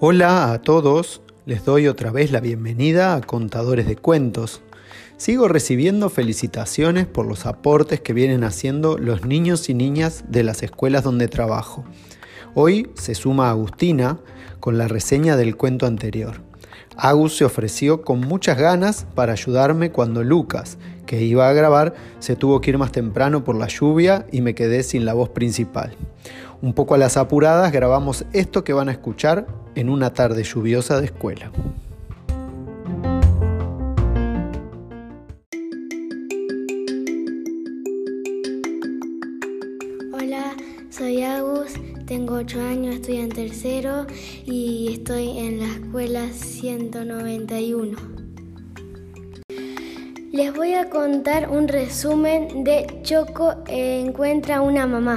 Hola a todos, les doy otra vez la bienvenida a Contadores de Cuentos. Sigo recibiendo felicitaciones por los aportes que vienen haciendo los niños y niñas de las escuelas donde trabajo. Hoy se suma Agustina con la reseña del cuento anterior. Agus se ofreció con muchas ganas para ayudarme cuando Lucas, que iba a grabar, se tuvo que ir más temprano por la lluvia y me quedé sin la voz principal. Un poco a las apuradas grabamos esto que van a escuchar en una tarde lluviosa de escuela. Hola, soy Agus, tengo 8 años, estoy en tercero y estoy en la escuela 191. Les voy a contar un resumen de Choco encuentra una mamá.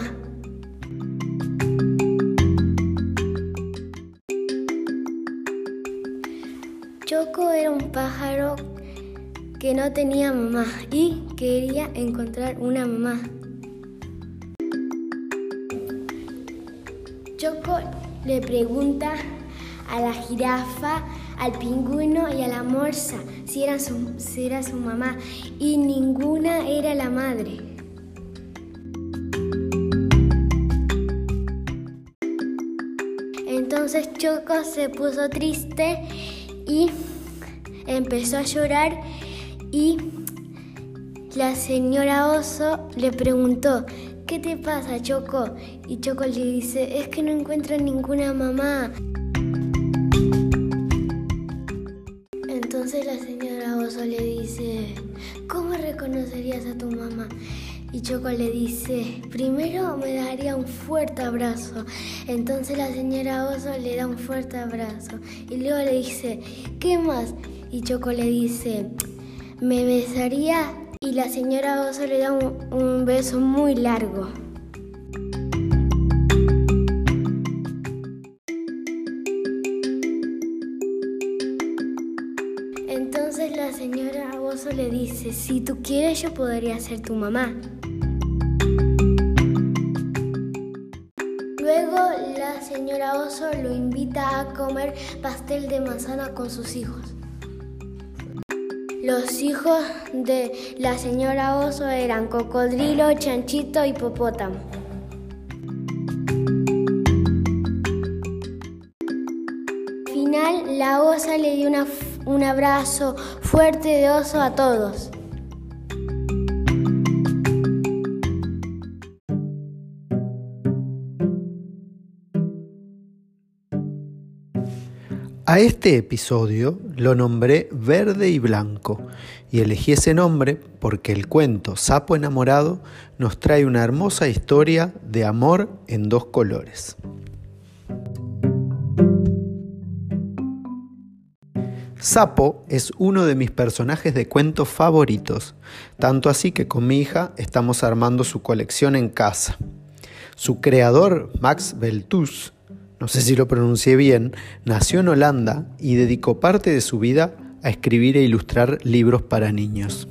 Choco era un pájaro que no tenía mamá y quería encontrar una mamá. Choco le pregunta a la jirafa, al pingüino y a la morsa si era su, si era su mamá y ninguna era la madre. Entonces Choco se puso triste y empezó a llorar y la señora Oso le preguntó, ¿qué te pasa Choco? Y Choco le dice, es que no encuentro ninguna mamá. Entonces la señora Oso le dice, ¿cómo reconocerías a tu mamá? Y Choco le dice, primero me daría un fuerte abrazo. Entonces la señora Oso le da un fuerte abrazo. Y luego le dice, ¿qué más? Y Choco le dice, me besaría. Y la señora Oso le da un, un beso muy largo. La señora Oso le dice, si tú quieres yo podría ser tu mamá. Luego la señora Oso lo invita a comer pastel de manzana con sus hijos. Los hijos de la señora Oso eran cocodrilo, chanchito y popótamo. Final, la osa le dio una, un abrazo fuerte de oso a todos. A este episodio lo nombré Verde y Blanco y elegí ese nombre porque el cuento Sapo enamorado nos trae una hermosa historia de amor en dos colores. Sapo es uno de mis personajes de cuentos favoritos, tanto así que con mi hija estamos armando su colección en casa. Su creador, Max Beltus, no sé si lo pronuncié bien, nació en Holanda y dedicó parte de su vida a escribir e ilustrar libros para niños.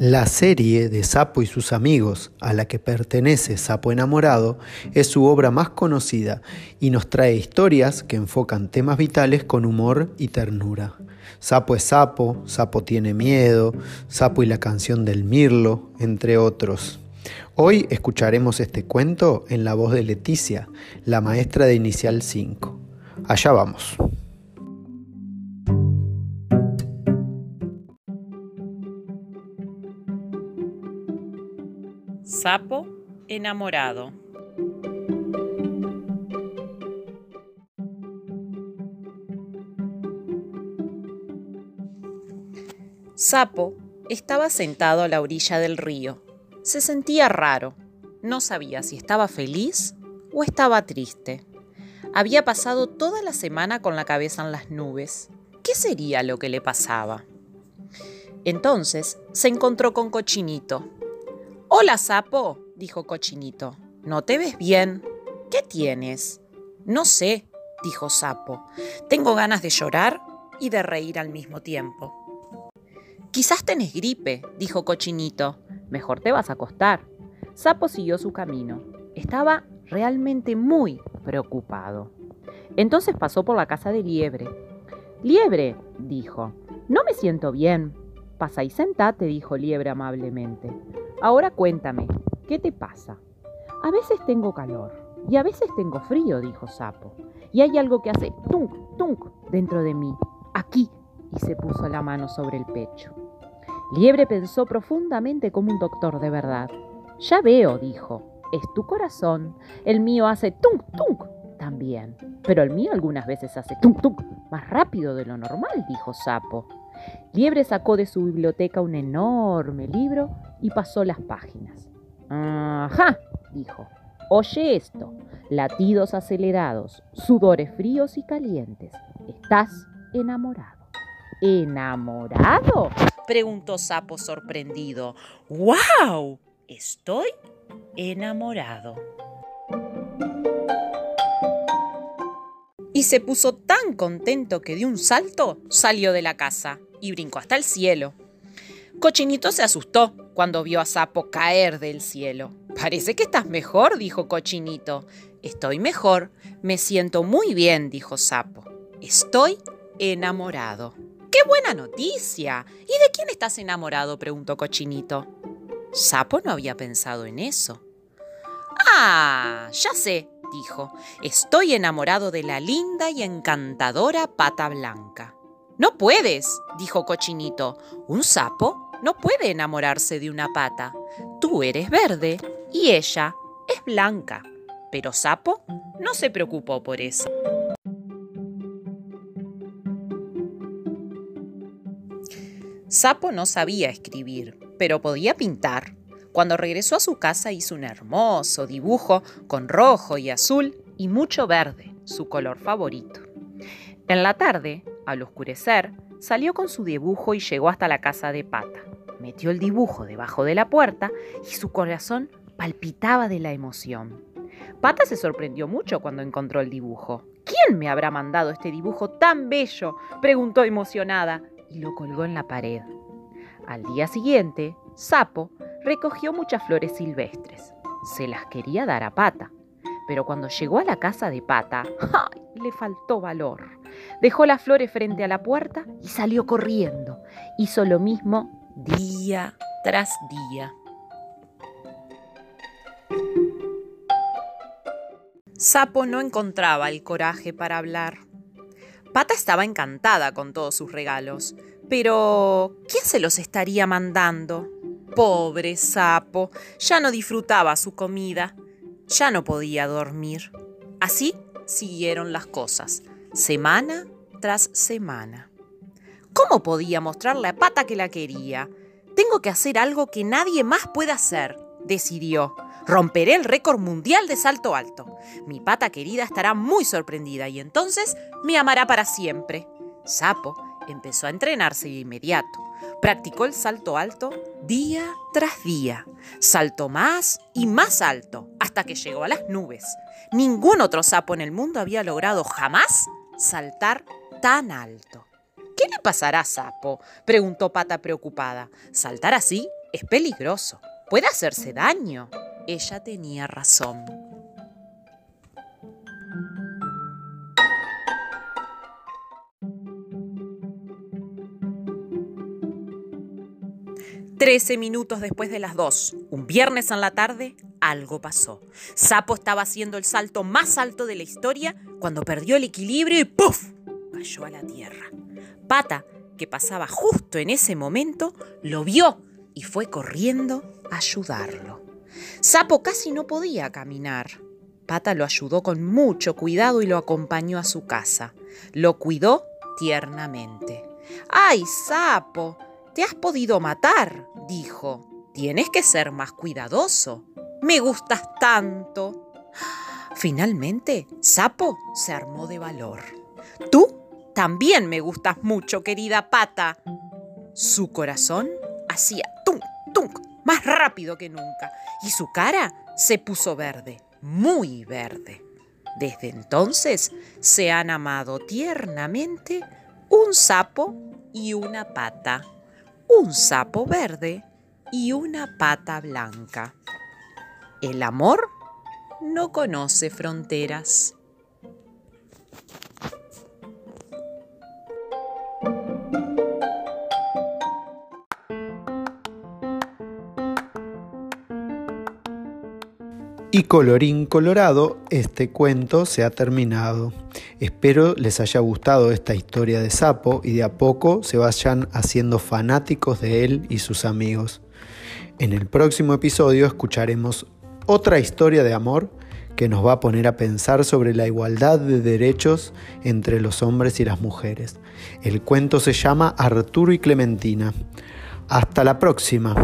La serie de Sapo y sus amigos, a la que pertenece Sapo enamorado, es su obra más conocida y nos trae historias que enfocan temas vitales con humor y ternura. Sapo es Sapo, Sapo tiene miedo, Sapo y la canción del Mirlo, entre otros. Hoy escucharemos este cuento en la voz de Leticia, la maestra de Inicial 5. Allá vamos. Sapo enamorado. Sapo estaba sentado a la orilla del río. Se sentía raro. No sabía si estaba feliz o estaba triste. Había pasado toda la semana con la cabeza en las nubes. ¿Qué sería lo que le pasaba? Entonces se encontró con Cochinito. Hola, sapo, dijo Cochinito. ¿No te ves bien? ¿Qué tienes? No sé, dijo Sapo. Tengo ganas de llorar y de reír al mismo tiempo. Quizás tenés gripe, dijo Cochinito. Mejor te vas a acostar. Sapo siguió su camino. Estaba realmente muy preocupado. Entonces pasó por la casa de Liebre. Liebre, dijo, no me siento bien. Pasa y sentate, dijo Liebre amablemente. Ahora cuéntame, ¿qué te pasa? A veces tengo calor y a veces tengo frío, dijo Sapo. Y hay algo que hace tunk, tunk dentro de mí, aquí, y se puso la mano sobre el pecho. Liebre pensó profundamente como un doctor de verdad. Ya veo, dijo, es tu corazón. El mío hace tunk, tunk también. Pero el mío algunas veces hace tunk, tunk más rápido de lo normal, dijo Sapo. Liebre sacó de su biblioteca un enorme libro y pasó las páginas. Ajá, dijo. Oye esto. Latidos acelerados, sudores fríos y calientes. Estás enamorado. ¿Enamorado? preguntó Sapo sorprendido. ¡Wow! Estoy enamorado. Y se puso tan contento que de un salto salió de la casa y brincó hasta el cielo. Cochinito se asustó cuando vio a Sapo caer del cielo. Parece que estás mejor, dijo Cochinito. Estoy mejor, me siento muy bien, dijo Sapo. Estoy enamorado. ¡Qué buena noticia! ¿Y de quién estás enamorado? preguntó Cochinito. Sapo no había pensado en eso. Ah, ya sé, dijo. Estoy enamorado de la linda y encantadora pata blanca. No puedes, dijo Cochinito. Un sapo no puede enamorarse de una pata. Tú eres verde y ella es blanca. Pero Sapo no se preocupó por eso. Sapo no sabía escribir, pero podía pintar. Cuando regresó a su casa hizo un hermoso dibujo con rojo y azul y mucho verde, su color favorito. En la tarde, al oscurecer, salió con su dibujo y llegó hasta la casa de Pata. Metió el dibujo debajo de la puerta y su corazón palpitaba de la emoción. Pata se sorprendió mucho cuando encontró el dibujo. ¿Quién me habrá mandado este dibujo tan bello? preguntó emocionada y lo colgó en la pared. Al día siguiente, Sapo recogió muchas flores silvestres. Se las quería dar a Pata, pero cuando llegó a la casa de Pata, ¡ay! le faltó valor. Dejó las flores frente a la puerta y salió corriendo. Hizo lo mismo día tras día. Sapo no encontraba el coraje para hablar. Pata estaba encantada con todos sus regalos, pero ¿quién se los estaría mandando? Pobre sapo, ya no disfrutaba su comida, ya no podía dormir. Así siguieron las cosas, semana tras semana. ¿Cómo podía mostrarle a Pata que la quería? Tengo que hacer algo que nadie más pueda hacer, decidió. Romperé el récord mundial de salto alto. Mi pata querida estará muy sorprendida y entonces me amará para siempre. Sapo empezó a entrenarse de inmediato. Practicó el salto alto día tras día. Saltó más y más alto hasta que llegó a las nubes. Ningún otro sapo en el mundo había logrado jamás saltar tan alto. ¿Qué le pasará Sapo? preguntó Pata preocupada. Saltar así es peligroso. Puede hacerse daño ella tenía razón. Trece minutos después de las dos, un viernes en la tarde, algo pasó. Sapo estaba haciendo el salto más alto de la historia cuando perdió el equilibrio y ¡puf! cayó a la tierra. Pata, que pasaba justo en ese momento, lo vio y fue corriendo a ayudarlo. Sapo casi no podía caminar. Pata lo ayudó con mucho cuidado y lo acompañó a su casa. Lo cuidó tiernamente. ¡Ay, Sapo! Te has podido matar, dijo. Tienes que ser más cuidadoso. Me gustas tanto. Finalmente, Sapo se armó de valor. Tú también me gustas mucho, querida pata. Su corazón hacía tunk, tunk, más rápido que nunca, y su cara se puso verde, muy verde. Desde entonces se han amado tiernamente un sapo y una pata. Un sapo verde y una pata blanca. El amor no conoce fronteras. Y colorín colorado, este cuento se ha terminado. Espero les haya gustado esta historia de Sapo y de a poco se vayan haciendo fanáticos de él y sus amigos. En el próximo episodio escucharemos otra historia de amor que nos va a poner a pensar sobre la igualdad de derechos entre los hombres y las mujeres. El cuento se llama Arturo y Clementina. Hasta la próxima.